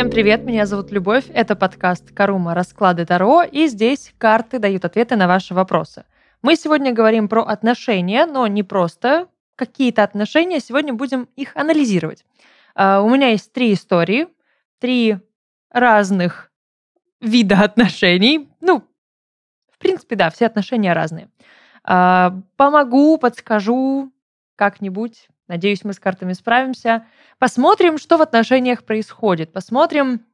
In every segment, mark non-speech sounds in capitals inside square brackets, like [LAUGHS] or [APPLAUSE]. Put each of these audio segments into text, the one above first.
Всем привет, меня зовут Любовь, это подкаст «Карума. Расклады Таро», и здесь карты дают ответы на ваши вопросы. Мы сегодня говорим про отношения, но не просто какие-то отношения, сегодня будем их анализировать. А, у меня есть три истории, три разных вида [LAUGHS] отношений. Ну, в принципе, да, все отношения разные. А, помогу, подскажу как-нибудь. Надеюсь, мы с картами справимся. Посмотрим, что в отношениях происходит. Посмотрим,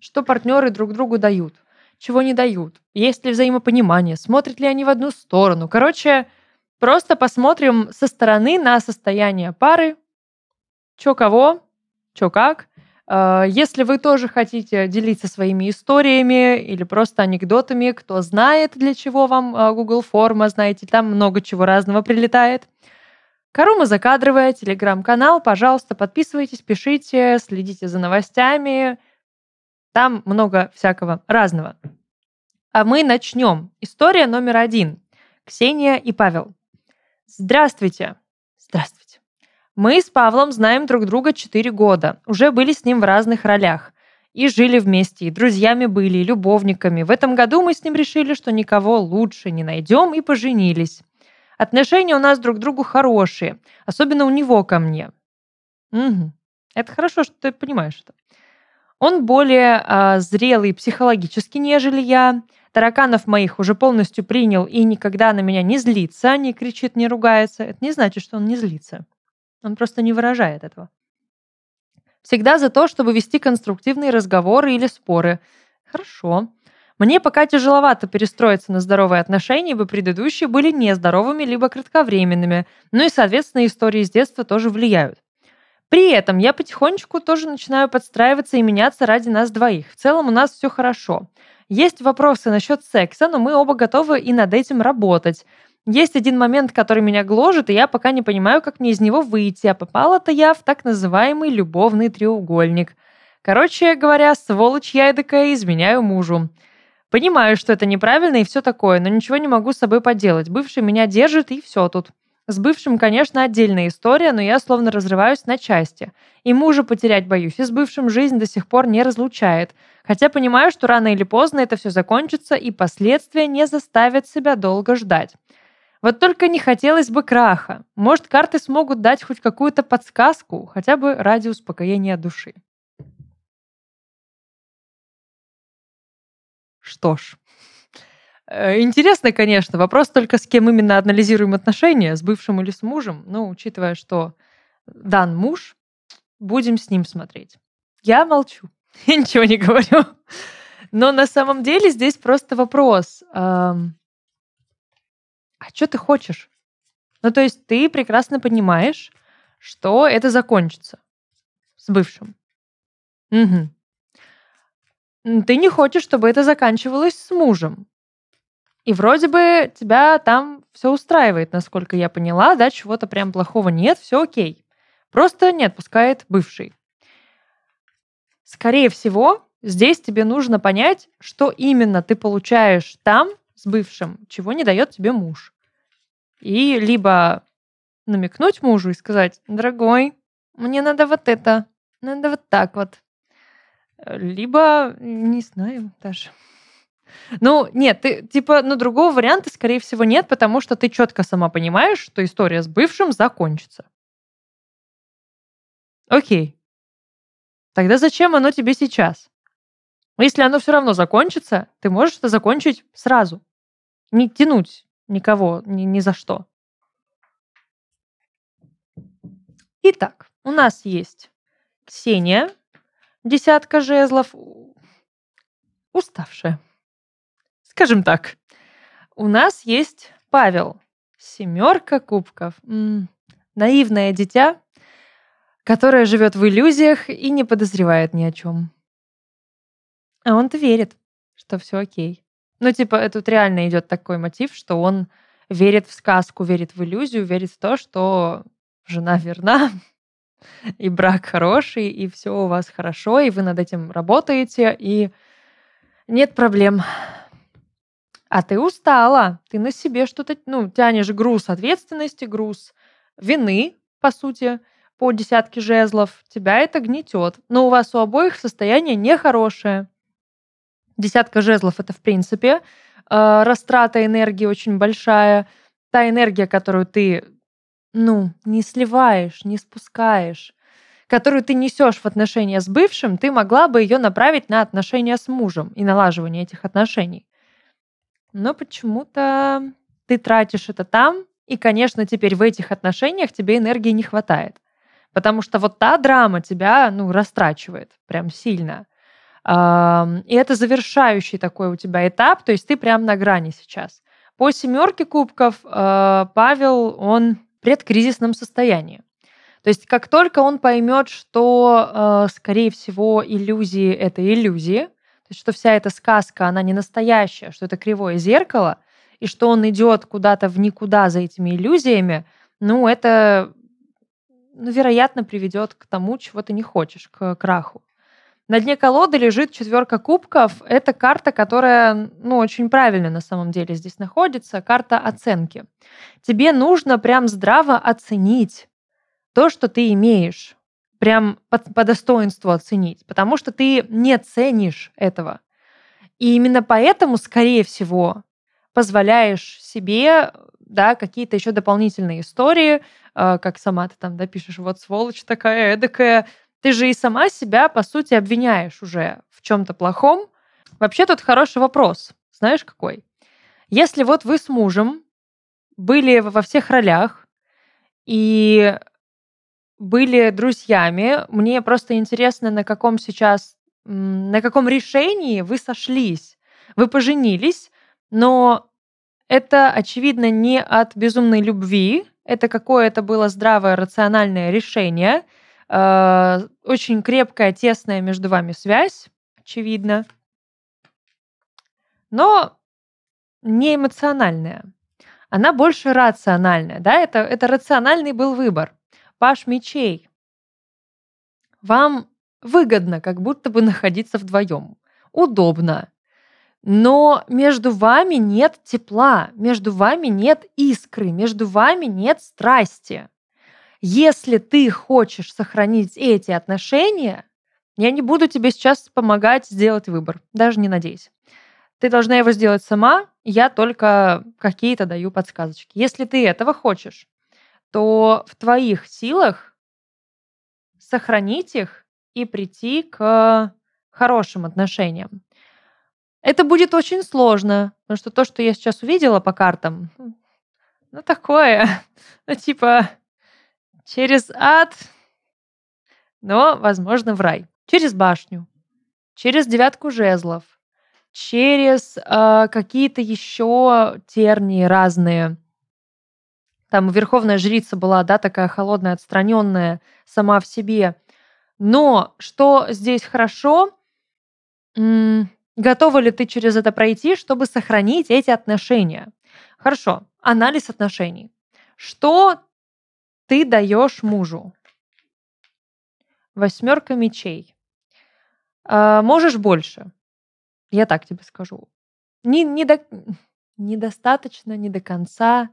что партнеры друг другу дают, чего не дают. Есть ли взаимопонимание, смотрят ли они в одну сторону. Короче, просто посмотрим со стороны на состояние пары, что кого, что как. А, если вы тоже хотите делиться своими историями или просто анекдотами, кто знает, для чего вам а, Google форма, знаете, там много чего разного прилетает. Карума закадровая, телеграм-канал, пожалуйста, подписывайтесь, пишите, следите за новостями. Там много всякого разного. А мы начнем. История номер один. Ксения и Павел. Здравствуйте. Здравствуйте. Мы с Павлом знаем друг друга 4 года, уже были с ним в разных ролях. И жили вместе, и друзьями были, и любовниками. В этом году мы с ним решили, что никого лучше не найдем, и поженились. Отношения у нас друг к другу хорошие, особенно у него ко мне. Угу. Это хорошо, что ты понимаешь это. Он более а, зрелый психологически, нежели я. Тараканов моих уже полностью принял и никогда на меня не злится, не кричит, не ругается. Это не значит, что он не злится. Он просто не выражает этого. Всегда за то, чтобы вести конструктивные разговоры или споры. Хорошо. Мне пока тяжеловато перестроиться на здоровые отношения, ибо предыдущие были нездоровыми либо кратковременными. Ну и, соответственно, истории с детства тоже влияют. При этом я потихонечку тоже начинаю подстраиваться и меняться ради нас двоих. В целом у нас все хорошо. Есть вопросы насчет секса, но мы оба готовы и над этим работать. Есть один момент, который меня гложет, и я пока не понимаю, как мне из него выйти, а попала-то я в так называемый любовный треугольник. Короче говоря, сволочь я эдакая, изменяю мужу. Понимаю, что это неправильно и все такое, но ничего не могу с собой поделать. Бывший меня держит, и все тут. С бывшим, конечно, отдельная история, но я словно разрываюсь на части. И мужа потерять боюсь, и с бывшим жизнь до сих пор не разлучает. Хотя понимаю, что рано или поздно это все закончится, и последствия не заставят себя долго ждать. Вот только не хотелось бы краха. Может, карты смогут дать хоть какую-то подсказку, хотя бы ради успокоения души. Что ж, э, интересно, конечно. Вопрос только, с кем именно анализируем отношения, с бывшим или с мужем. Ну, учитывая, что дан муж, будем с ним смотреть. Я молчу, [LAUGHS] я ничего не говорю. Но на самом деле здесь просто вопрос а что ты хочешь? Ну, то есть ты прекрасно понимаешь, что это закончится с бывшим. Угу. Ты не хочешь, чтобы это заканчивалось с мужем. И вроде бы тебя там все устраивает, насколько я поняла, да, чего-то прям плохого нет, все окей. Просто не отпускает бывший. Скорее всего, здесь тебе нужно понять, что именно ты получаешь там с бывшим, чего не дает тебе муж. И либо намекнуть мужу и сказать, дорогой, мне надо вот это, надо вот так вот. Либо, не знаю даже. Ну, нет, ты, типа, ну, другого варианта, скорее всего, нет, потому что ты четко сама понимаешь, что история с бывшим закончится. Окей. Тогда зачем оно тебе сейчас? Если оно все равно закончится, ты можешь это закончить сразу. Не тянуть никого ни, ни за что. Итак, у нас есть Ксения, десятка жезлов, уставшая. Скажем так. У нас есть Павел, семерка кубков. М-м, наивное дитя, которое живет в иллюзиях и не подозревает ни о чем. А он-то верит, что все окей. Ну, типа, тут реально идет такой мотив, что он верит в сказку, верит в иллюзию, верит в то, что жена верна, [LAUGHS] и брак хороший, и все у вас хорошо, и вы над этим работаете, и нет проблем. А ты устала, ты на себе что-то, ну, тянешь груз ответственности, груз вины, по сути, по десятке жезлов, тебя это гнетет. Но у вас у обоих состояние нехорошее. Десятка жезлов это, в принципе, э, растрата энергии очень большая. Та энергия, которую ты, ну, не сливаешь, не спускаешь, которую ты несешь в отношения с бывшим, ты могла бы ее направить на отношения с мужем и налаживание этих отношений. Но почему-то ты тратишь это там, и, конечно, теперь в этих отношениях тебе энергии не хватает. Потому что вот та драма тебя, ну, растрачивает прям сильно. И это завершающий такой у тебя этап, то есть ты прям на грани сейчас. По семерке кубков э, Павел, он предкризисном состоянии. То есть как только он поймет, что, э, скорее всего, иллюзии — это иллюзии, то есть что вся эта сказка, она не настоящая, что это кривое зеркало, и что он идет куда-то в никуда за этими иллюзиями, ну, это, ну, вероятно, приведет к тому, чего ты не хочешь, к краху. На дне колоды лежит четверка кубков. Это карта, которая, ну, очень правильно на самом деле здесь находится. Карта оценки. Тебе нужно прям здраво оценить то, что ты имеешь. Прям по, по достоинству оценить. Потому что ты не ценишь этого. И именно поэтому, скорее всего, позволяешь себе да, какие-то еще дополнительные истории, э, как сама ты там да, вот сволочь такая, эдакая, ты же и сама себя, по сути, обвиняешь уже в чем-то плохом. Вообще тут хороший вопрос. Знаешь какой? Если вот вы с мужем были во всех ролях и были друзьями, мне просто интересно, на каком сейчас, на каком решении вы сошлись. Вы поженились, но это, очевидно, не от безумной любви, это какое-то было здравое, рациональное решение – Э, очень крепкая, тесная между вами связь, очевидно, но не эмоциональная. Она больше рациональная, да, это, это рациональный был выбор. Паш мечей. Вам выгодно как будто бы находиться вдвоем. Удобно. Но между вами нет тепла, между вами нет искры, между вами нет страсти. Если ты хочешь сохранить эти отношения, я не буду тебе сейчас помогать сделать выбор, даже не надейся. Ты должна его сделать сама, я только какие-то даю подсказочки. Если ты этого хочешь, то в твоих силах сохранить их и прийти к хорошим отношениям. Это будет очень сложно, потому что то, что я сейчас увидела по картам, ну такое, [LAUGHS] ну типа через ад, но, возможно, в рай. Через башню, через девятку жезлов, через э, какие-то еще тернии разные. Там верховная жрица была, да, такая холодная, отстраненная сама в себе. Но что здесь хорошо, м- готова ли ты через это пройти, чтобы сохранить эти отношения? Хорошо, анализ отношений. Что ты даешь мужу. Восьмерка мечей. А, можешь больше. Я так тебе скажу. Не, не до, недостаточно, не до конца.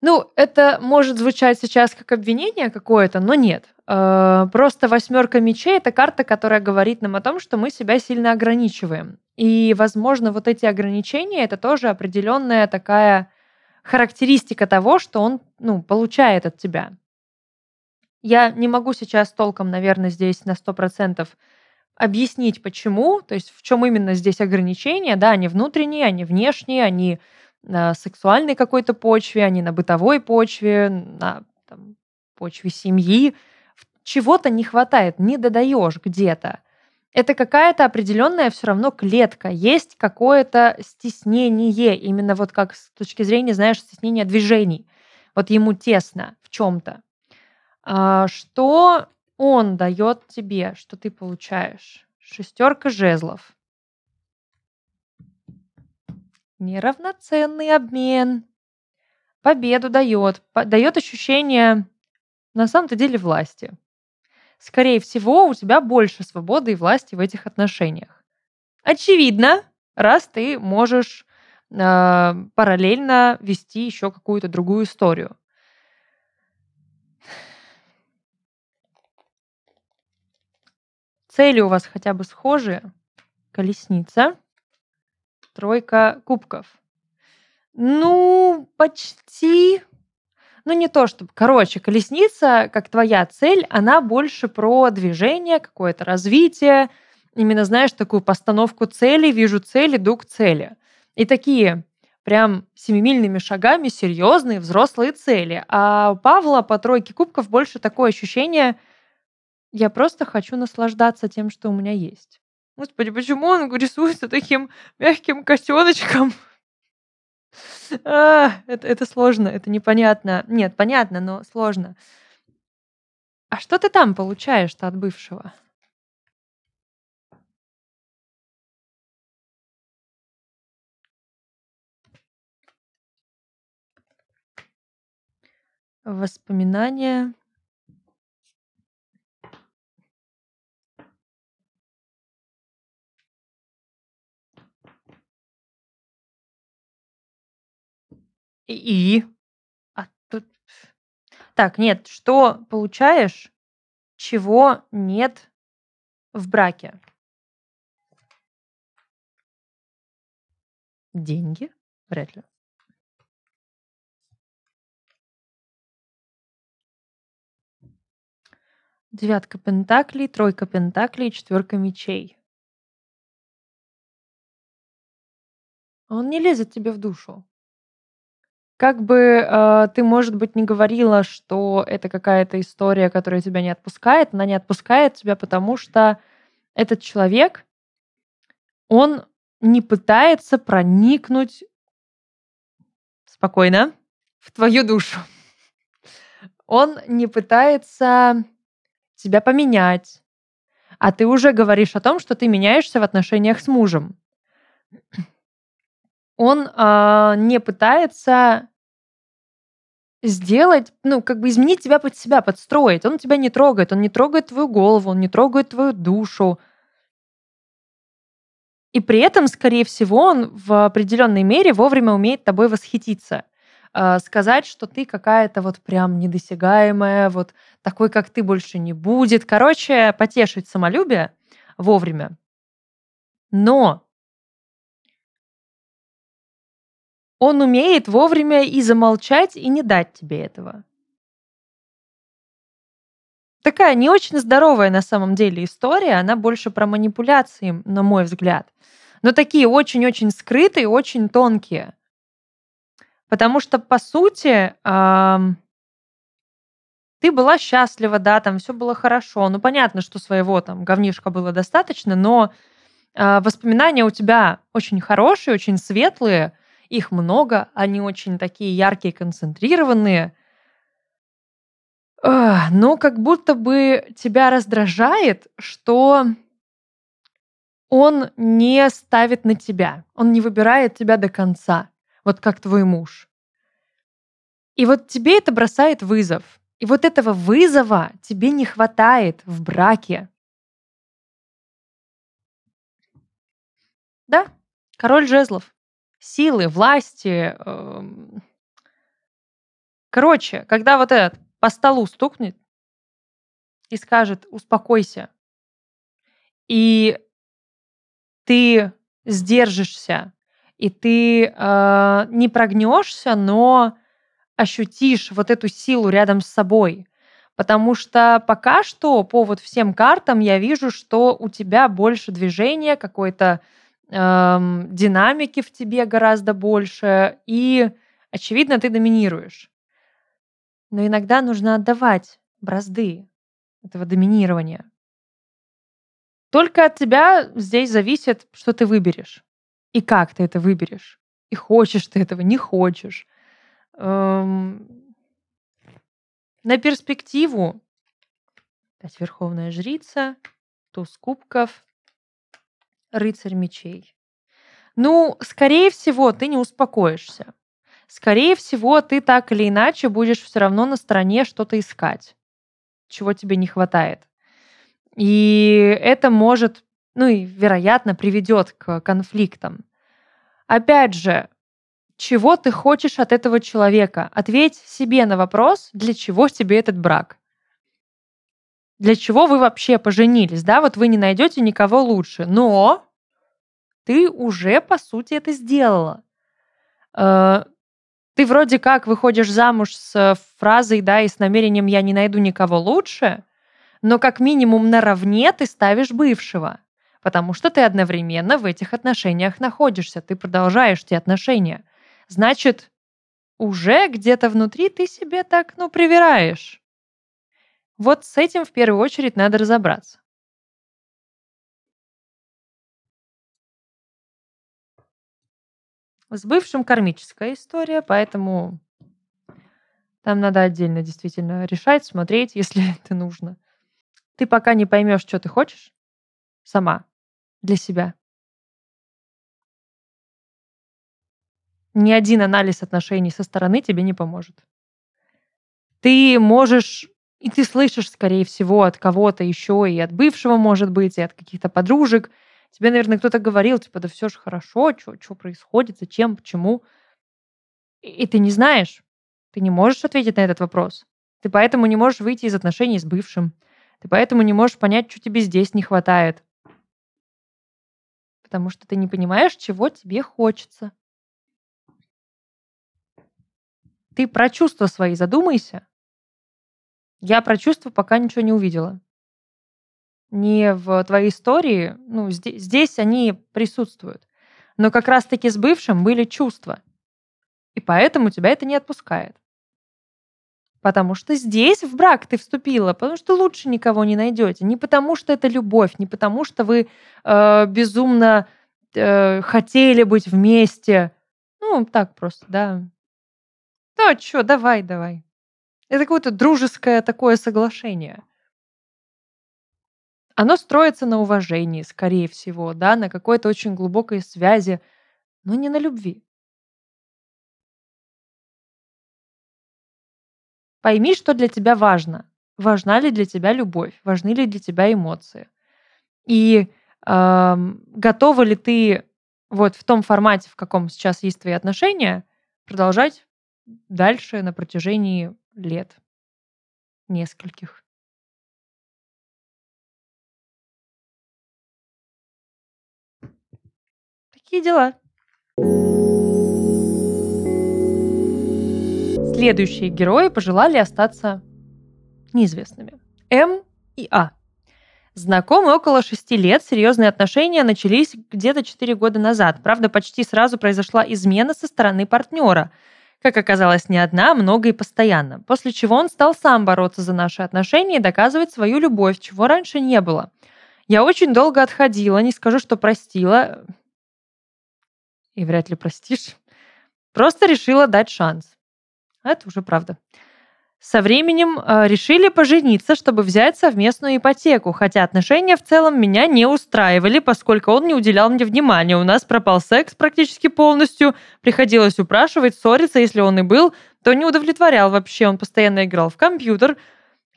Ну, это может звучать сейчас как обвинение какое-то, но нет. Э, просто восьмерка мечей это карта, которая говорит нам о том, что мы себя сильно ограничиваем. И, возможно, вот эти ограничения это тоже определенная такая характеристика того, что он ну, получает от тебя. Я не могу сейчас толком, наверное, здесь на 100% объяснить, почему, то есть в чем именно здесь ограничения, да, они внутренние, они внешние, они на сексуальной какой-то почве, они на бытовой почве, на там, почве семьи. Чего-то не хватает, не додаешь где-то это какая-то определенная все равно клетка, есть какое-то стеснение, именно вот как с точки зрения, знаешь, стеснения движений. Вот ему тесно в чем-то. А, что он дает тебе, что ты получаешь? Шестерка жезлов. Неравноценный обмен. Победу дает. Дает ощущение, на самом-то деле, власти скорее всего, у тебя больше свободы и власти в этих отношениях. Очевидно, раз ты можешь э, параллельно вести еще какую-то другую историю. Цели у вас хотя бы схожие. Колесница, тройка кубков. Ну, почти ну, не то чтобы. Короче, колесница, как твоя цель, она больше про движение, какое-то развитие. Именно, знаешь, такую постановку цели, вижу цель, иду к цели. И такие прям семимильными шагами серьезные взрослые цели. А у Павла по тройке кубков больше такое ощущение, я просто хочу наслаждаться тем, что у меня есть. Господи, почему он рисуется таким мягким котеночком? А, это, это сложно, это непонятно. Нет, понятно, но сложно. А что ты там получаешь-то от бывшего? Воспоминания. И? А тут... Так, нет, что получаешь, чего нет в браке? Деньги? Вряд ли. Девятка пентаклей, тройка пентаклей, четверка мечей. Он не лезет тебе в душу. Как бы э, ты, может быть, не говорила, что это какая-то история, которая тебя не отпускает, она не отпускает тебя, потому что этот человек, он не пытается проникнуть спокойно в твою душу. Он не пытается тебя поменять, а ты уже говоришь о том, что ты меняешься в отношениях с мужем. Он э, не пытается сделать, ну, как бы изменить тебя под себя, подстроить. Он тебя не трогает, он не трогает твою голову, он не трогает твою душу. И при этом, скорее всего, он в определенной мере вовремя умеет тобой восхититься. Э, сказать, что ты какая-то вот прям недосягаемая, вот такой, как ты, больше не будет. Короче, потешить самолюбие вовремя. Но он умеет вовремя и замолчать, и не дать тебе этого. Такая не очень здоровая на самом деле история, она больше про манипуляции, на мой взгляд. Но такие очень-очень скрытые, очень тонкие. Потому что, по сути, ты была счастлива, да, там все было хорошо. Ну, понятно, что своего там говнишка было достаточно, но а, воспоминания у тебя очень хорошие, очень светлые, их много, они очень такие яркие, концентрированные. Но как будто бы тебя раздражает, что он не ставит на тебя, он не выбирает тебя до конца вот как твой муж. И вот тебе это бросает вызов. И вот этого вызова тебе не хватает в браке. Да, король жезлов. Силы, власти. Эм... Короче, когда вот этот по столу стукнет и скажет «успокойся», и ты сдержишься и ты э, не прогнешься, но ощутишь вот эту силу рядом с собой. Потому что пока что по вот всем картам я вижу, что у тебя больше движения, какой-то эм, динамики в тебе гораздо больше, и, очевидно, ты доминируешь. Но иногда нужно отдавать бразды этого доминирования. Только от тебя здесь зависит, что ты выберешь. И как ты это выберешь? И хочешь ты этого, не хочешь. Эм... На перспективу опять Верховная Жрица, туз кубков, рыцарь мечей. Ну, скорее всего, ты не успокоишься. Скорее всего, ты так или иначе будешь все равно на стороне что-то искать, чего тебе не хватает. И это может ну и, вероятно, приведет к конфликтам. Опять же, чего ты хочешь от этого человека? Ответь себе на вопрос, для чего тебе этот брак. Для чего вы вообще поженились, да, вот вы не найдете никого лучше, но ты уже, по сути, это сделала. Э, ты вроде как выходишь замуж с фразой, да, и с намерением «я не найду никого лучше», но как минимум наравне ты ставишь бывшего, потому что ты одновременно в этих отношениях находишься, ты продолжаешь эти отношения. Значит, уже где-то внутри ты себе так, ну, привираешь. Вот с этим в первую очередь надо разобраться. С бывшим кармическая история, поэтому там надо отдельно действительно решать, смотреть, [LAUGHS] если это нужно. Ты пока не поймешь, что ты хочешь сама для себя. Ни один анализ отношений со стороны тебе не поможет. Ты можешь, и ты слышишь, скорее всего, от кого-то еще, и от бывшего, может быть, и от каких-то подружек, Тебе, наверное, кто-то говорил, типа, да все же хорошо, что происходит, зачем, почему. И, и ты не знаешь, ты не можешь ответить на этот вопрос. Ты поэтому не можешь выйти из отношений с бывшим. Ты поэтому не можешь понять, что тебе здесь не хватает. Потому что ты не понимаешь, чего тебе хочется. Ты про чувства свои задумайся. Я про чувства пока ничего не увидела не в твоей истории, ну, здесь, здесь они присутствуют. Но как раз-таки с бывшим были чувства. И поэтому тебя это не отпускает. Потому что здесь в брак ты вступила, потому что лучше никого не найдете. Не потому что это любовь, не потому что вы э, безумно э, хотели быть вместе. Ну, так просто, да. Ну, что, давай, давай. Это какое-то дружеское такое соглашение. Оно строится на уважении, скорее всего, да, на какой-то очень глубокой связи, но не на любви. Пойми, что для тебя важно. Важна ли для тебя любовь? Важны ли для тебя эмоции? И э, готова ли ты вот в том формате, в каком сейчас есть твои отношения, продолжать дальше на протяжении лет нескольких? Такие дела. Следующие герои пожелали остаться неизвестными. М и А. Знакомы около шести лет, серьезные отношения начались где-то четыре года назад. Правда, почти сразу произошла измена со стороны партнера. Как оказалось, не одна, а много и постоянно. После чего он стал сам бороться за наши отношения и доказывать свою любовь, чего раньше не было. Я очень долго отходила, не скажу, что простила и вряд ли простишь. Просто решила дать шанс. Это уже правда. Со временем э, решили пожениться, чтобы взять совместную ипотеку, хотя отношения в целом меня не устраивали, поскольку он не уделял мне внимания. У нас пропал секс практически полностью, приходилось упрашивать, ссориться, если он и был, то не удовлетворял вообще, он постоянно играл в компьютер.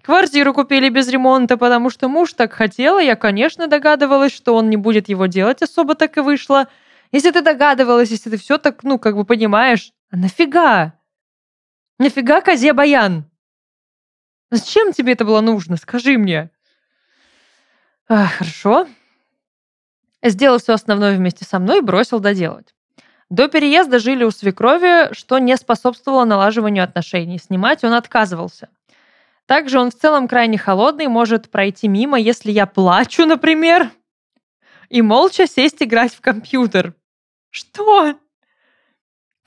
Квартиру купили без ремонта, потому что муж так хотел, и я, конечно, догадывалась, что он не будет его делать, особо так и вышло – если ты догадывалась, если ты все так, ну, как бы понимаешь, а нафига? Нафига козе баян? Зачем тебе это было нужно? Скажи мне. А, хорошо. Сделал все основное вместе со мной и бросил доделать. До переезда жили у свекрови, что не способствовало налаживанию отношений. Снимать он отказывался. Также он в целом крайне холодный, может пройти мимо, если я плачу, например и молча сесть играть в компьютер. Что?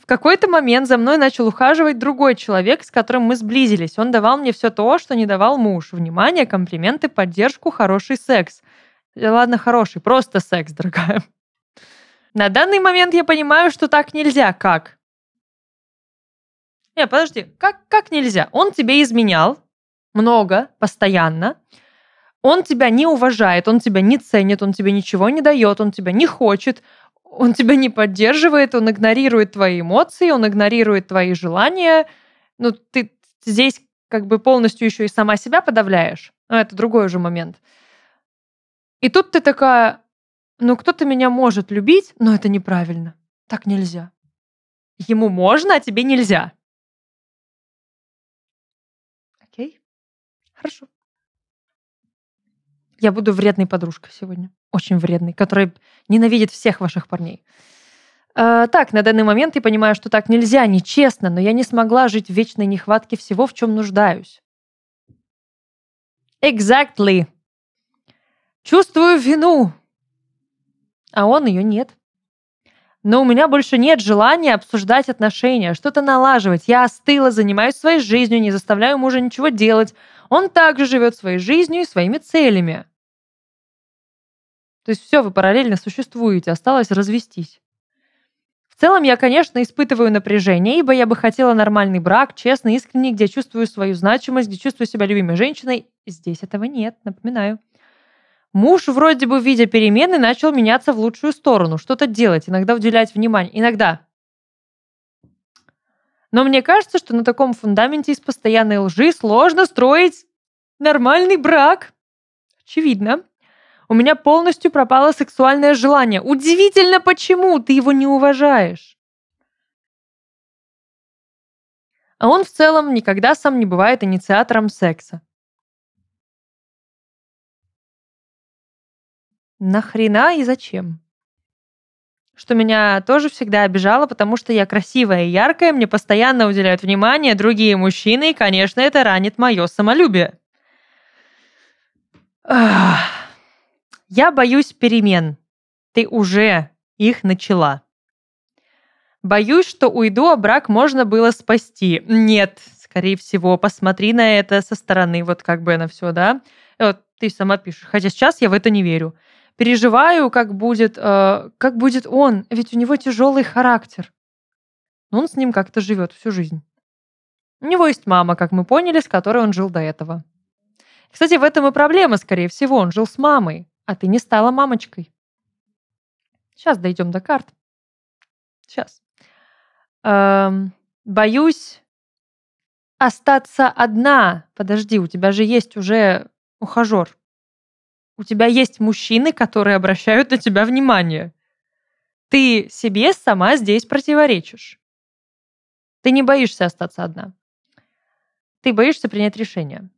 Какой-то момент за мной начал ухаживать другой человек, с которым мы сблизились. Он давал мне все то, что не давал муж. Внимание, комплименты, поддержку, хороший секс. Э, ладно, хороший, просто секс, дорогая. На данный момент я понимаю, что так нельзя. Как? Не, подожди, как, как нельзя? Он тебе изменял много, постоянно он тебя не уважает, он тебя не ценит, он тебе ничего не дает, он тебя не хочет, он тебя не поддерживает, он игнорирует твои эмоции, он игнорирует твои желания. Ну, ты здесь как бы полностью еще и сама себя подавляешь. Но это другой уже момент. И тут ты такая, ну кто-то меня может любить, но это неправильно. Так нельзя. Ему можно, а тебе нельзя. Окей? Хорошо. Я буду вредной подружкой сегодня. Очень вредной, которая ненавидит всех ваших парней. Э, так, на данный момент я понимаю, что так нельзя, нечестно, но я не смогла жить в вечной нехватке всего, в чем нуждаюсь. Exactly. Чувствую вину. А он ее нет. Но у меня больше нет желания обсуждать отношения, что-то налаживать. Я остыла, занимаюсь своей жизнью, не заставляю мужа ничего делать. Он также живет своей жизнью и своими целями. То есть все, вы параллельно существуете, осталось развестись. В целом я, конечно, испытываю напряжение, ибо я бы хотела нормальный брак, честный, искренний, где чувствую свою значимость, где чувствую себя любимой женщиной. Здесь этого нет, напоминаю. Муж вроде бы, видя перемены, начал меняться в лучшую сторону, что-то делать, иногда уделять внимание. Иногда. Но мне кажется, что на таком фундаменте из постоянной лжи сложно строить нормальный брак. Очевидно. У меня полностью пропало сексуальное желание. Удивительно, почему ты его не уважаешь. А он в целом никогда сам не бывает инициатором секса. Нахрена и зачем? Что меня тоже всегда обижало, потому что я красивая и яркая, мне постоянно уделяют внимание другие мужчины, и, конечно, это ранит мое самолюбие. Ах. Я боюсь перемен. Ты уже их начала. Боюсь, что уйду, а брак можно было спасти. Нет, скорее всего, посмотри на это со стороны, вот как бы на все, да? Вот ты сама пишешь. Хотя сейчас я в это не верю. Переживаю, как будет, э, как будет он, ведь у него тяжелый характер. Но он с ним как-то живет всю жизнь. У него есть мама, как мы поняли, с которой он жил до этого. Кстати, в этом и проблема, скорее всего. Он жил с мамой а ты не стала мамочкой. Сейчас дойдем до карт. Сейчас. Эм, боюсь остаться одна. Подожди, у тебя же есть уже ухажер. У тебя есть мужчины, которые обращают на тебя внимание. Ты себе сама здесь противоречишь. Ты не боишься остаться одна. Ты боишься принять решение.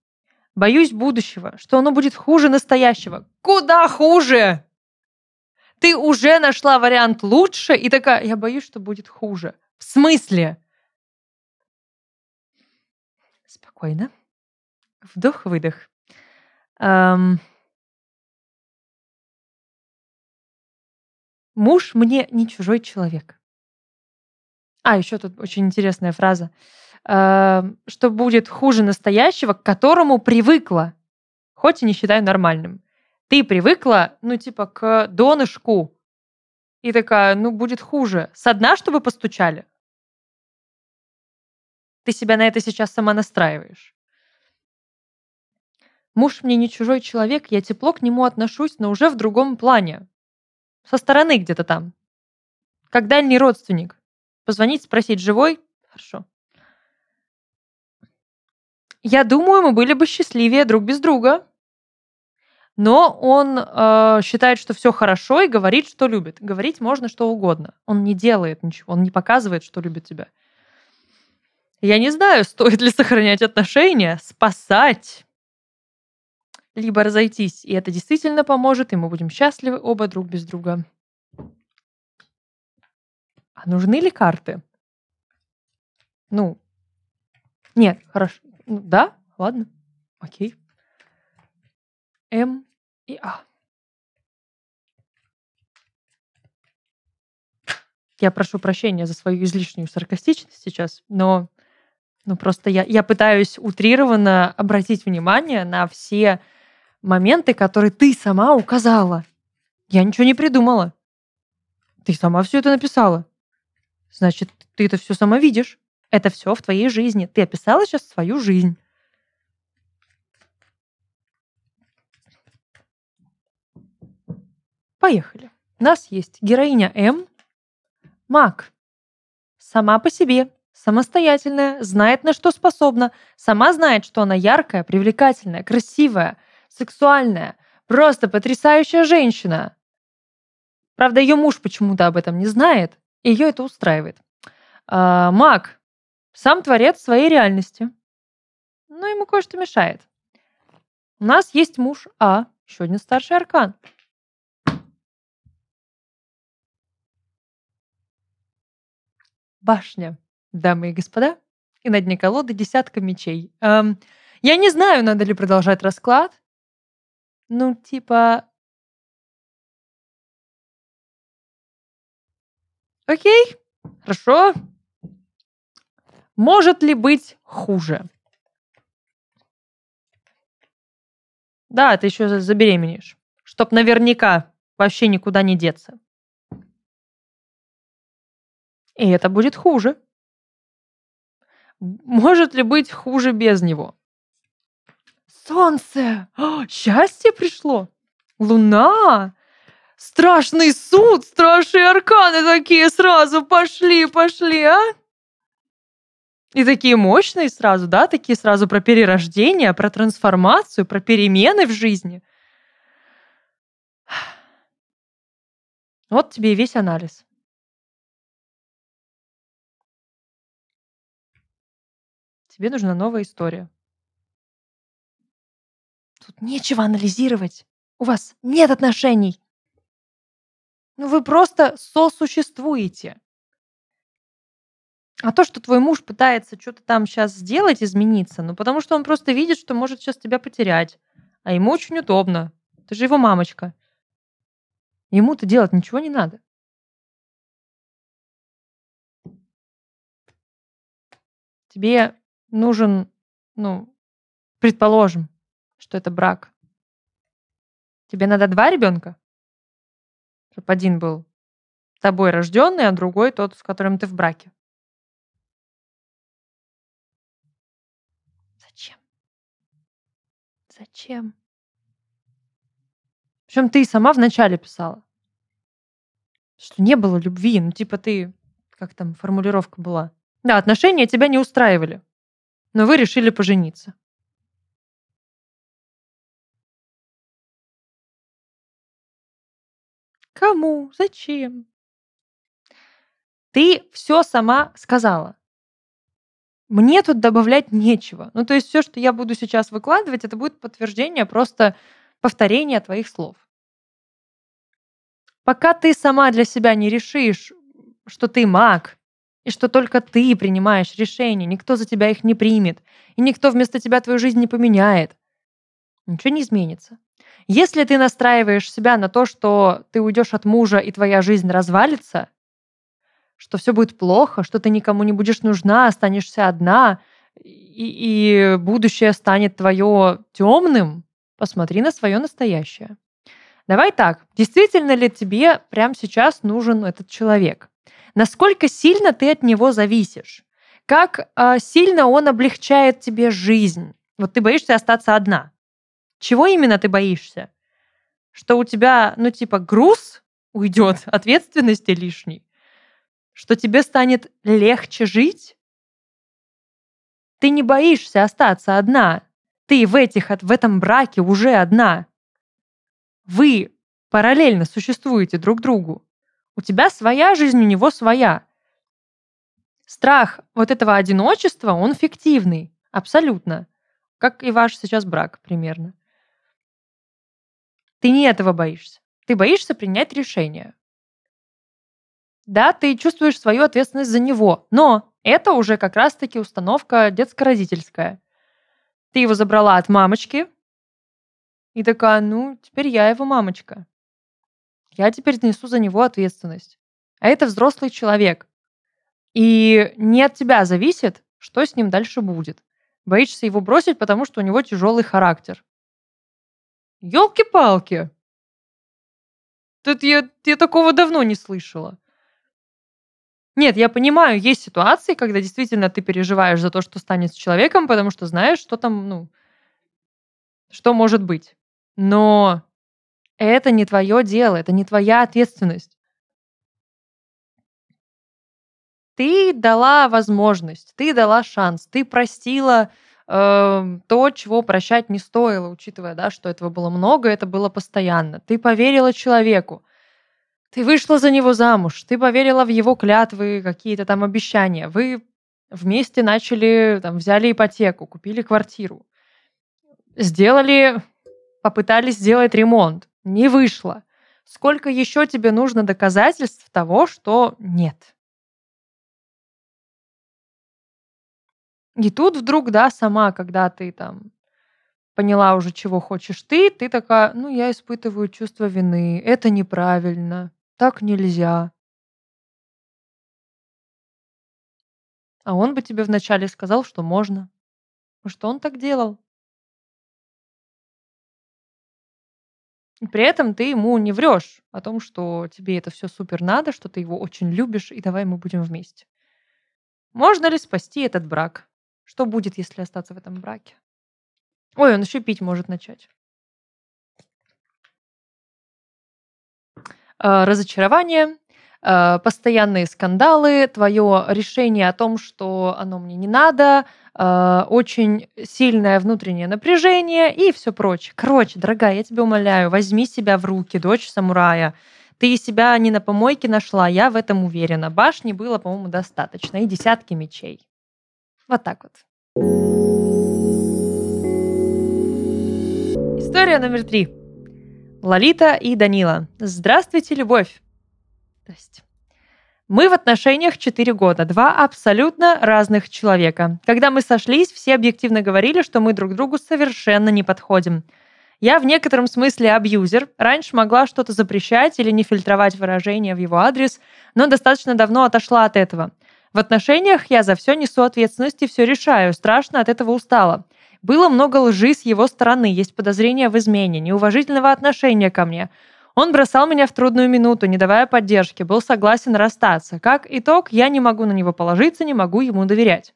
Боюсь будущего, что оно будет хуже настоящего. Куда хуже? Ты уже нашла вариант лучше и такая, я боюсь, что будет хуже. В смысле? Спокойно. Вдох-выдох. Эм... Муж мне не чужой человек. А, еще тут очень интересная фраза. Эм, что будет хуже настоящего, к которому привыкла, хоть и не считаю нормальным. Ты привыкла, ну, типа, к донышку, и такая, ну, будет хуже. Со дна, чтобы постучали? Ты себя на это сейчас сама настраиваешь. Муж мне не чужой человек, я тепло к нему отношусь, но уже в другом плане. Со стороны где-то там. Как дальний родственник. Позвонить, спросить, живой? Хорошо. Я думаю, мы были бы счастливее друг без друга. Но он э, считает, что все хорошо и говорит, что любит. Говорить можно что угодно. Он не делает ничего, он не показывает, что любит тебя. Я не знаю, [LAUGHS] стоит ли сохранять отношения, спасать, либо разойтись. И это действительно поможет, и мы будем счастливы оба друг без друга. А нужны ли карты? Ну, нет, хорошо. Да, ладно, окей. М и А. Я прошу прощения за свою излишнюю саркастичность сейчас, но ну, просто я, я пытаюсь утрированно обратить внимание на все моменты, которые ты сама указала. Я ничего не придумала. Ты сама все это написала. Значит, ты это все сама видишь. Это все в твоей жизни. Ты описала сейчас свою жизнь. Поехали. У нас есть героиня М, маг. Сама по себе, самостоятельная, знает, на что способна, сама знает, что она яркая, привлекательная, красивая, сексуальная, просто потрясающая женщина. Правда, ее муж почему-то об этом не знает, и ее это устраивает. А, маг сам творец своей реальности. Но ему кое-что мешает. У нас есть муж А, Еще один старший аркан. Башня, дамы и господа. И на дне колоды десятка мечей. Эм, я не знаю, надо ли продолжать расклад. Ну, типа... Окей, хорошо. Может ли быть хуже? Да, ты еще забеременеешь. Чтоб наверняка вообще никуда не деться. И это будет хуже. Может ли быть хуже без него? Солнце! О, счастье пришло! Луна! Страшный суд, страшные арканы такие сразу пошли, пошли, а? И такие мощные сразу, да, такие сразу про перерождение, про трансформацию, про перемены в жизни. Вот тебе и весь анализ. Тебе нужна новая история. Тут нечего анализировать. У вас нет отношений. Ну вы просто сосуществуете. А то, что твой муж пытается что-то там сейчас сделать, измениться, ну потому что он просто видит, что может сейчас тебя потерять. А ему очень удобно. Ты же его мамочка. Ему-то делать ничего не надо. Тебе нужен, ну, предположим, что это брак. Тебе надо два ребенка? Чтобы один был тобой рожденный, а другой тот, с которым ты в браке. Зачем? Причем ты сама вначале писала, что не было любви. Ну, типа ты, как там формулировка была? Да, отношения тебя не устраивали, но вы решили пожениться. Кому? Зачем? Ты все сама сказала. Мне тут добавлять нечего. Ну, то есть все, что я буду сейчас выкладывать, это будет подтверждение, просто повторение твоих слов. Пока ты сама для себя не решишь, что ты маг, и что только ты принимаешь решения, никто за тебя их не примет, и никто вместо тебя твою жизнь не поменяет, ничего не изменится. Если ты настраиваешь себя на то, что ты уйдешь от мужа и твоя жизнь развалится, что все будет плохо, что ты никому не будешь нужна, останешься одна, и, и будущее станет твое темным, посмотри на свое настоящее. Давай так, действительно ли тебе прямо сейчас нужен этот человек? Насколько сильно ты от него зависишь? Как э, сильно он облегчает тебе жизнь? Вот ты боишься остаться одна. Чего именно ты боишься? Что у тебя, ну, типа, груз уйдет, [LAUGHS] ответственности лишней? Что тебе станет легче жить? Ты не боишься остаться одна. Ты в, этих, в этом браке уже одна. Вы параллельно существуете друг другу. У тебя своя жизнь, у него своя. Страх вот этого одиночества, он фиктивный. Абсолютно. Как и ваш сейчас брак примерно. Ты не этого боишься. Ты боишься принять решение. Да, ты чувствуешь свою ответственность за него, но это уже как раз-таки установка детско-родительская. Ты его забрала от мамочки, и такая, ну, теперь я его мамочка. Я теперь несу за него ответственность. А это взрослый человек. И не от тебя зависит, что с ним дальше будет. Боишься его бросить, потому что у него тяжелый характер. Елки-палки! Тут я, я такого давно не слышала. Нет, я понимаю, есть ситуации, когда действительно ты переживаешь за то, что станет с человеком, потому что знаешь, что там, ну, что может быть. Но это не твое дело, это не твоя ответственность. Ты дала возможность, ты дала шанс, ты простила э, то, чего прощать не стоило, учитывая, да, что этого было много, это было постоянно. Ты поверила человеку. Ты вышла за него замуж, ты поверила в его клятвы, какие-то там обещания. Вы вместе начали, там, взяли ипотеку, купили квартиру. Сделали попытались сделать ремонт. Не вышло. Сколько еще тебе нужно доказательств того, что нет? И тут вдруг, да, сама, когда ты там поняла уже, чего хочешь ты, ты такая, ну, я испытываю чувство вины, это неправильно, так нельзя. А он бы тебе вначале сказал, что можно. Потому что он так делал. И при этом ты ему не врешь о том, что тебе это все супер надо, что ты его очень любишь, и давай мы будем вместе. Можно ли спасти этот брак? Что будет, если остаться в этом браке? Ой, он еще пить может начать. Разочарование, э, постоянные скандалы, твое решение о том, что оно мне не надо, э, очень сильное внутреннее напряжение и все прочее. Короче, дорогая, я тебя умоляю, возьми себя в руки, дочь самурая. Ты себя не на помойке нашла, я в этом уверена. Башни было, по-моему, достаточно. И десятки мечей. Вот так вот. История номер три. Лолита и Данила. Здравствуйте, любовь. Здрасте. Мы в отношениях 4 года, два абсолютно разных человека. Когда мы сошлись, все объективно говорили, что мы друг другу совершенно не подходим. Я в некотором смысле абьюзер. Раньше могла что-то запрещать или не фильтровать выражения в его адрес, но достаточно давно отошла от этого. В отношениях я за все несу ответственность и все решаю. Страшно от этого устала. Было много лжи с его стороны, есть подозрения в измене, неуважительного отношения ко мне. Он бросал меня в трудную минуту, не давая поддержки, был согласен расстаться. Как итог, я не могу на него положиться, не могу ему доверять.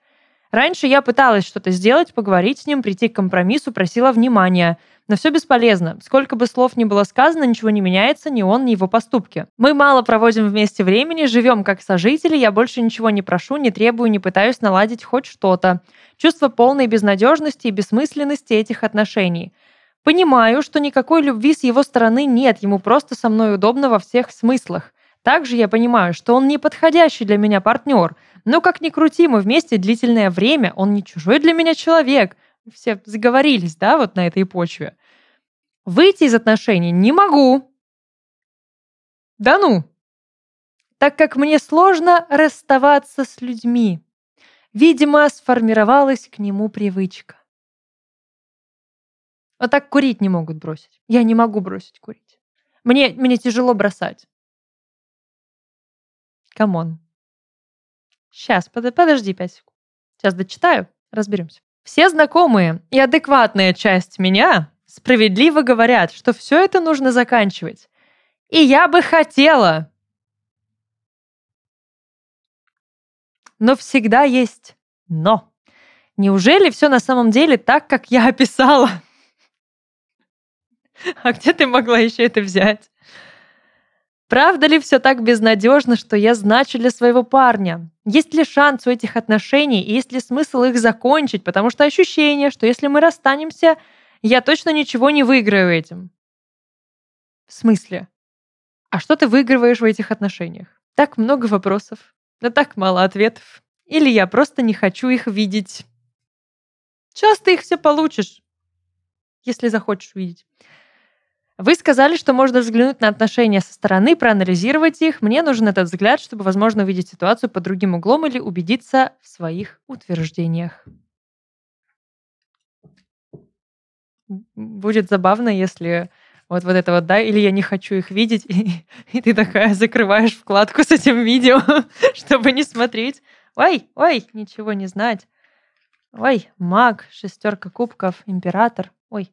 Раньше я пыталась что-то сделать, поговорить с ним, прийти к компромиссу, просила внимания – но все бесполезно. Сколько бы слов ни было сказано, ничего не меняется, ни он, ни его поступки. Мы мало проводим вместе времени, живем как сожители, я больше ничего не прошу, не требую, не пытаюсь наладить хоть что-то. Чувство полной безнадежности и бессмысленности этих отношений. Понимаю, что никакой любви с его стороны нет, ему просто со мной удобно во всех смыслах. Также я понимаю, что он не подходящий для меня партнер. Но как ни крути, мы вместе длительное время, он не чужой для меня человек все заговорились, да, вот на этой почве. Выйти из отношений не могу. Да ну. Так как мне сложно расставаться с людьми. Видимо, сформировалась к нему привычка. Вот так курить не могут бросить. Я не могу бросить курить. Мне, мне тяжело бросать. Come on. Сейчас, под, подожди пять секунд. Сейчас дочитаю, разберемся. Все знакомые и адекватная часть меня справедливо говорят, что все это нужно заканчивать. И я бы хотела. Но всегда есть но. Неужели все на самом деле так, как я описала? [LAUGHS] А где ты могла еще это взять? Правда ли все так безнадежно, что я значу для своего парня? Есть ли шанс у этих отношений и есть ли смысл их закончить? Потому что ощущение, что если мы расстанемся, я точно ничего не выиграю этим. В смысле? А что ты выигрываешь в этих отношениях? Так много вопросов, но так мало ответов. Или я просто не хочу их видеть. Часто их все получишь, если захочешь увидеть. Вы сказали, что можно взглянуть на отношения со стороны, проанализировать их. Мне нужен этот взгляд, чтобы, возможно, увидеть ситуацию под другим углом или убедиться в своих утверждениях. Будет забавно, если вот, вот это вот, да, или я не хочу их видеть, и, и ты такая закрываешь вкладку с этим видео, [LAUGHS] чтобы не смотреть. Ой, ой, ничего не знать. Ой, маг, шестерка кубков, император. Ой,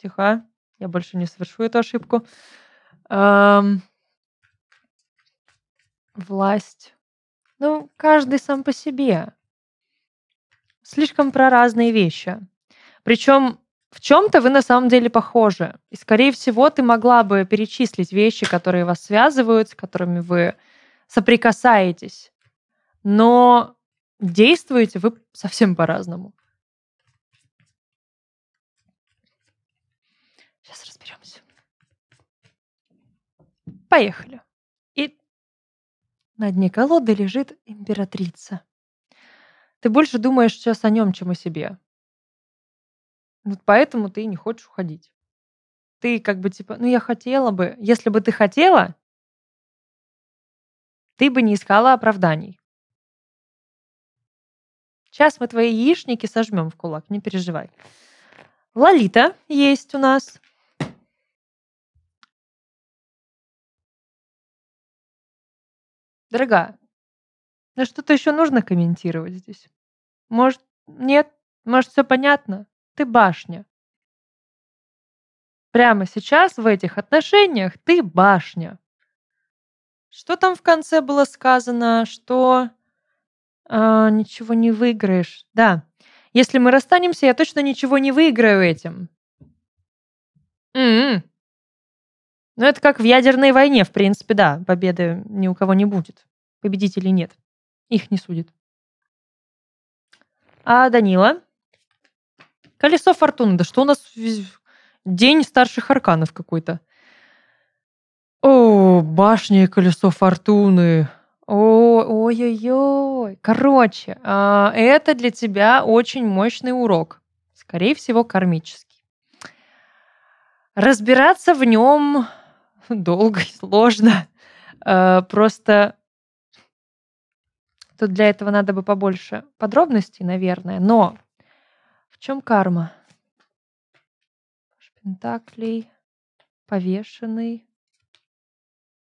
тихо. Я больше не совершу эту ошибку. Эм, власть. Ну, каждый сам по себе. Слишком про разные вещи. Причем в чем-то вы на самом деле похожи. И, скорее всего, ты могла бы перечислить вещи, которые вас связывают, с которыми вы соприкасаетесь. Но действуете вы совсем по-разному. Поехали. И на дне колоды лежит императрица. Ты больше думаешь сейчас о нем, чем о себе. Вот поэтому ты не хочешь уходить. ты как бы типа, ну я хотела бы. Если бы ты хотела, ты бы не искала оправданий. Сейчас мы твои яичники сожмем в кулак, не переживай. Лолита есть у нас. Дорогая, ну что-то еще нужно комментировать здесь? Может, нет? Может, все понятно? Ты башня. Прямо сейчас в этих отношениях ты башня. Что там в конце было сказано? Что а, ничего не выиграешь. Да. Если мы расстанемся, я точно ничего не выиграю этим. М-м. Ну, это как в ядерной войне, в принципе, да. Победы ни у кого не будет. Победителей нет. Их не судят. А Данила? Колесо фортуны. Да что у нас день старших арканов какой-то. О, башня и колесо фортуны. Ой-ой-ой. Короче, а, это для тебя очень мощный урок. Скорее всего, кармический. Разбираться в нем [LAUGHS] долго и сложно. А, просто Тут для этого надо бы побольше подробностей, наверное. Но в чем карма? Пентаклей, повешенный,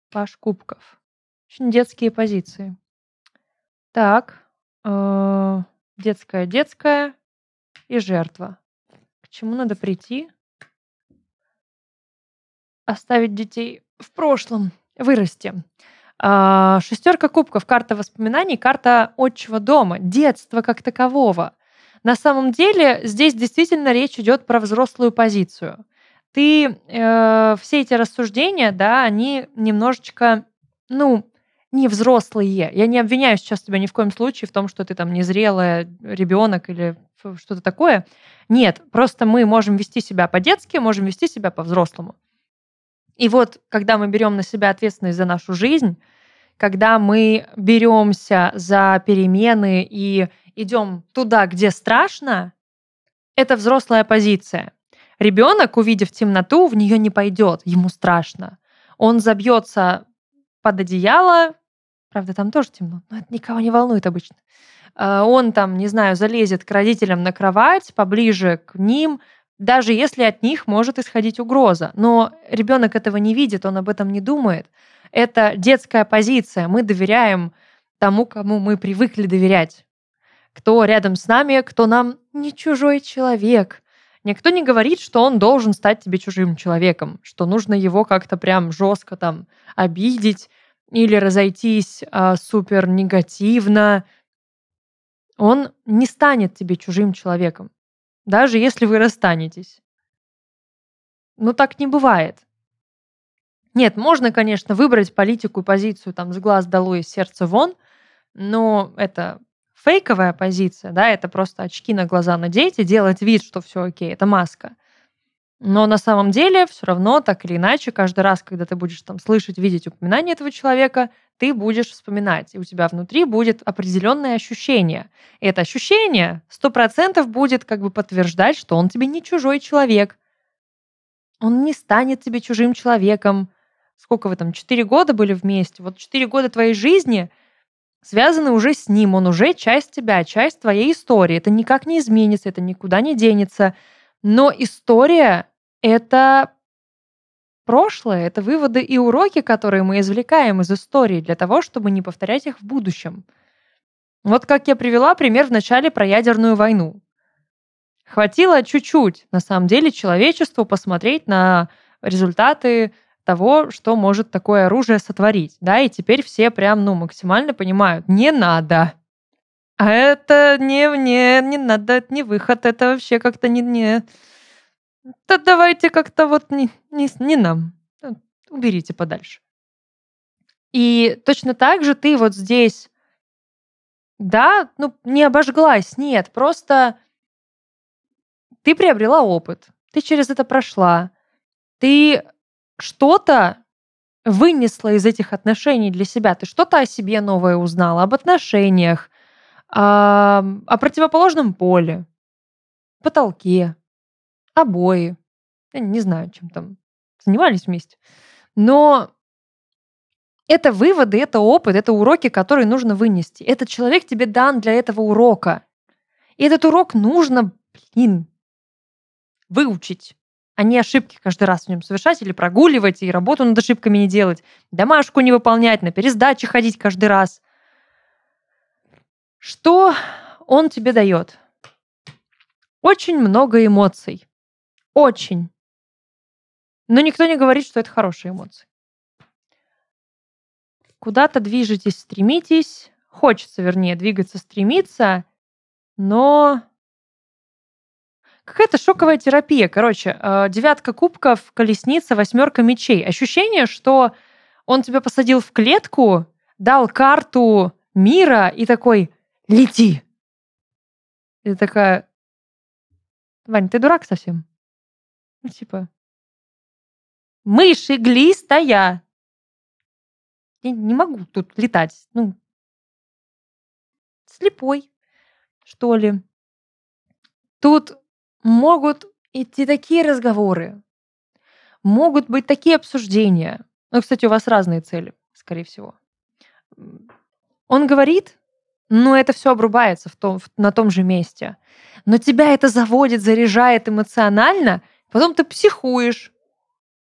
Паш Кубков. Очень детские позиции. Так, э, детская, детская и жертва. К чему надо прийти? Оставить детей в прошлом, вырасти. А, шестерка кубков, карта воспоминаний, карта отчего дома, детства как такового. На самом деле здесь действительно речь идет про взрослую позицию. Ты э, все эти рассуждения, да, они немножечко, ну, не взрослые. Я не обвиняю сейчас тебя ни в коем случае в том, что ты там незрелая ребенок или что-то такое. Нет, просто мы можем вести себя по-детски, можем вести себя по-взрослому. И вот, когда мы берем на себя ответственность за нашу жизнь, когда мы беремся за перемены и идем туда, где страшно, это взрослая позиция. Ребенок, увидев темноту, в нее не пойдет, ему страшно. Он забьется под одеяло, правда, там тоже темно, но это никого не волнует обычно. А, он там, не знаю, залезет к родителям на кровать, поближе к ним, даже если от них может исходить угроза. Но ребенок этого не видит, он об этом не думает. Это детская позиция. Мы доверяем тому, кому мы привыкли доверять. Кто рядом с нами, кто нам не чужой человек. Никто не говорит, что он должен стать тебе чужим человеком, что нужно его как-то прям жестко там обидеть или разойтись а, супер негативно. Он не станет тебе чужим человеком даже если вы расстанетесь. Ну, так не бывает. Нет, можно, конечно, выбрать политику и позицию там с глаз долой, из сердца вон, но это фейковая позиция, да, это просто очки на глаза надеть и делать вид, что все окей, это маска. Но на самом деле все равно, так или иначе, каждый раз, когда ты будешь там слышать, видеть упоминание этого человека, ты будешь вспоминать, и у тебя внутри будет определенное ощущение. И это ощущение сто процентов будет как бы подтверждать, что он тебе не чужой человек. Он не станет тебе чужим человеком. Сколько вы там, четыре года были вместе? Вот четыре года твоей жизни связаны уже с ним. Он уже часть тебя, часть твоей истории. Это никак не изменится, это никуда не денется. Но история — это прошлое, это выводы и уроки, которые мы извлекаем из истории для того, чтобы не повторять их в будущем. Вот как я привела пример в начале про ядерную войну. Хватило чуть-чуть, на самом деле, человечеству посмотреть на результаты того, что может такое оружие сотворить. Да, и теперь все прям, ну, максимально понимают, не надо. А это не, не, не надо, это не выход, это вообще как-то не, не... Да давайте как-то вот не, не, не нам. Э, уберите подальше. И точно так же ты вот здесь, да, ну, не обожглась, нет, просто ты приобрела опыт, ты через это прошла, ты что-то вынесла из этих отношений для себя, ты что-то о себе новое узнала, об отношениях, а, о противоположном поле, потолке, обои. Я не знаю, чем там занимались вместе. Но это выводы, это опыт, это уроки, которые нужно вынести. Этот человек тебе дан для этого урока. И этот урок нужно, блин, выучить, а не ошибки каждый раз в нем совершать или прогуливать, и работу над ошибками не делать, домашку не выполнять, на пересдачи ходить каждый раз. Что он тебе дает? Очень много эмоций. Очень. Но никто не говорит, что это хорошие эмоции. Куда-то движетесь, стремитесь. Хочется, вернее, двигаться, стремиться. Но какая-то шоковая терапия. Короче, э, девятка кубков, колесница, восьмерка мечей. Ощущение, что он тебя посадил в клетку, дал карту мира и такой «Лети!» И такая «Вань, ты дурак совсем?» Ну, типа «Мышь иглистая!» Я не могу тут летать. Ну, слепой, что ли. Тут могут идти такие разговоры, могут быть такие обсуждения. Ну, кстати, у вас разные цели, скорее всего. Он говорит, но это все обрубается в том, в, на том же месте. Но тебя это заводит, заряжает эмоционально, потом ты психуешь.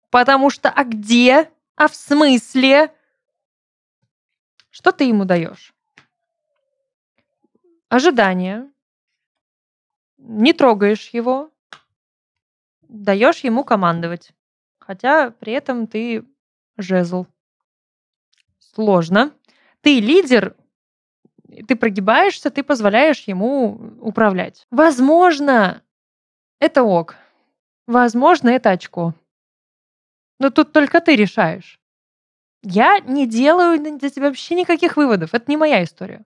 Потому что а где? А в смысле? Что ты ему даешь? Ожидание. Не трогаешь его. Даешь ему командовать. Хотя при этом ты жезл. Сложно. Ты лидер, ты прогибаешься, ты позволяешь ему управлять. Возможно, это ок. Возможно, это очко. Но тут только ты решаешь. Я не делаю для тебя вообще никаких выводов. Это не моя история.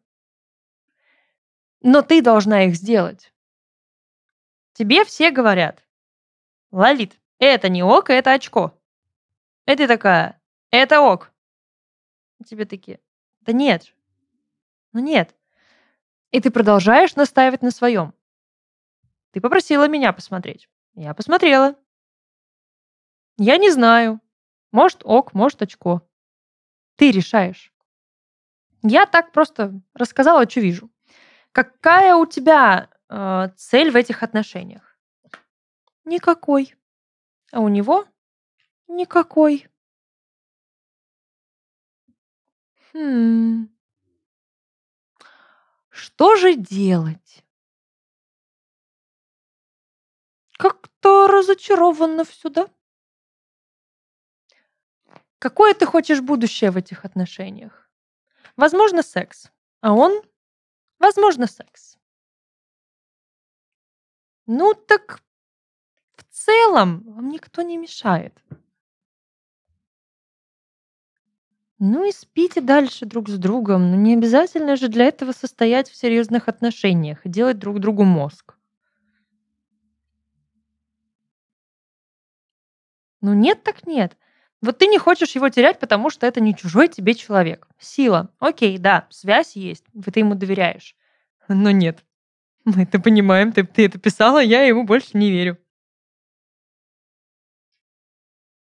Но ты должна их сделать. Тебе все говорят, Лолит, это не ок, это очко. Ты такая, это ок. Тебе такие, да нет. Ну нет. И ты продолжаешь настаивать на своем. Ты попросила меня посмотреть. Я посмотрела. Я не знаю. Может ок, может очко. Ты решаешь. Я так просто рассказала, что вижу. Какая у тебя э, цель в этих отношениях? Никакой. А у него? Никакой. Хм. Что же делать? Как-то разочарованно все, да? Какое ты хочешь будущее в этих отношениях? Возможно, секс. А он? Возможно, секс. Ну так в целом вам никто не мешает. Ну и спите дальше друг с другом. Но не обязательно же для этого состоять в серьезных отношениях и делать друг другу мозг. Ну нет так нет. Вот ты не хочешь его терять, потому что это не чужой тебе человек. Сила. Окей, да, связь есть, ты ему доверяешь. Но нет. Мы это понимаем, ты, ты это писала, я ему больше не верю.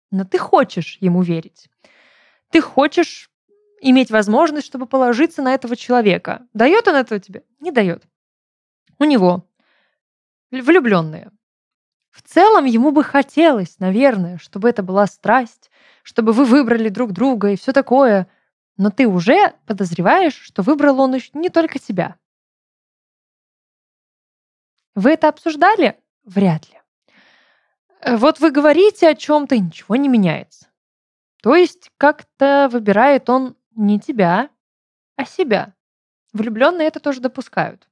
Но ты хочешь ему верить. Ты хочешь иметь возможность, чтобы положиться на этого человека. Дает он этого тебе? Не дает. У него влюбленные. В целом ему бы хотелось, наверное, чтобы это была страсть, чтобы вы выбрали друг друга и все такое. Но ты уже подозреваешь, что выбрал он не только тебя. Вы это обсуждали? Вряд ли. Э, вот вы говорите о чем-то, и ничего не меняется. То есть как-то выбирает он не тебя, а себя. Влюбленные это тоже допускают.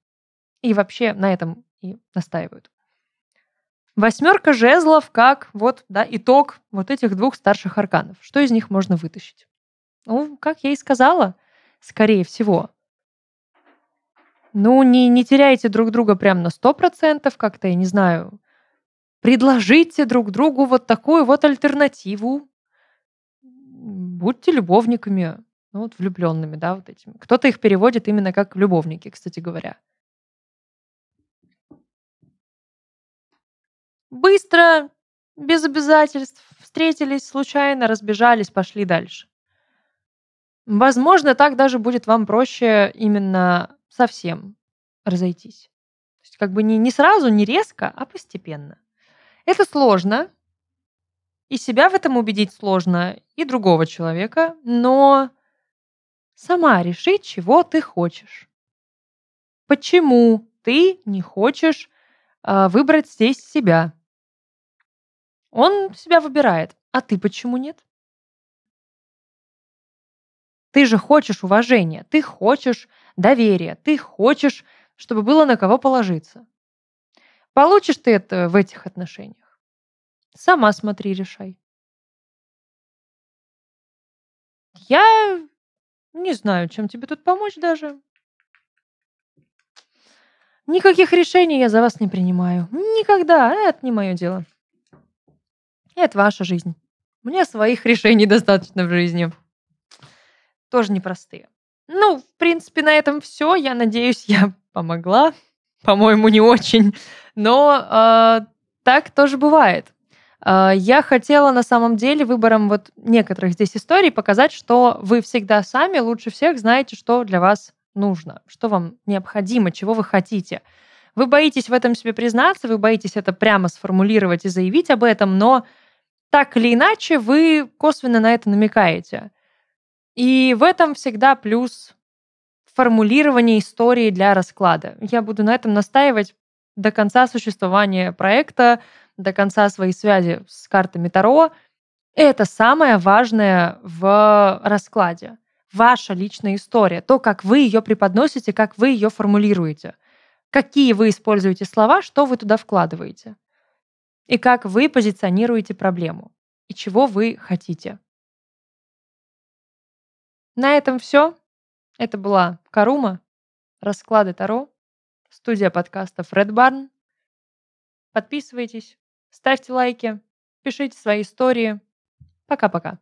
И вообще на этом и настаивают. Восьмерка жезлов как вот, да, итог вот этих двух старших арканов. Что из них можно вытащить? Ну, как я и сказала, скорее всего. Ну, не, не теряйте друг друга прям на сто процентов, как-то, я не знаю. Предложите друг другу вот такую вот альтернативу. Будьте любовниками, ну вот влюбленными, да, вот этими. Кто-то их переводит именно как любовники, кстати говоря. Быстро, без обязательств, встретились случайно, разбежались, пошли дальше. Возможно, так даже будет вам проще именно совсем разойтись. То есть как бы не, не сразу, не резко, а постепенно. Это сложно, и себя в этом убедить сложно, и другого человека, но сама реши, чего ты хочешь. Почему ты не хочешь э, выбрать здесь себя? Он себя выбирает, а ты почему нет? Ты же хочешь уважения, ты хочешь доверия, ты хочешь, чтобы было на кого положиться. Получишь ты это в этих отношениях? Сама смотри, решай. Я не знаю, чем тебе тут помочь даже. Никаких решений я за вас не принимаю. Никогда. Это не мое дело. Это ваша жизнь. Мне своих [LAUGHS] решений достаточно в жизни. Тоже непростые. Ну, в принципе, на этом все. Я надеюсь, я помогла. По-моему, не очень. Но э, так тоже бывает. Э, я хотела на самом деле выбором вот некоторых здесь историй показать, что вы всегда сами лучше всех знаете, что для вас нужно, что вам необходимо, чего вы хотите. Вы боитесь в этом себе признаться, вы боитесь это прямо сформулировать и заявить об этом, но так или иначе вы косвенно на это намекаете. И в этом всегда плюс формулирование истории для расклада. Я буду на этом настаивать до конца существования проекта, до конца своей связи с картами Таро. Это самое важное в раскладе. Ваша личная история, то, как вы ее преподносите, как вы ее формулируете, какие вы используете слова, что вы туда вкладываете, и как вы позиционируете проблему, и чего вы хотите. На этом все. Это была Карума, расклады Таро, студия подкастов Red Barn. Подписывайтесь, ставьте лайки, пишите свои истории. Пока-пока.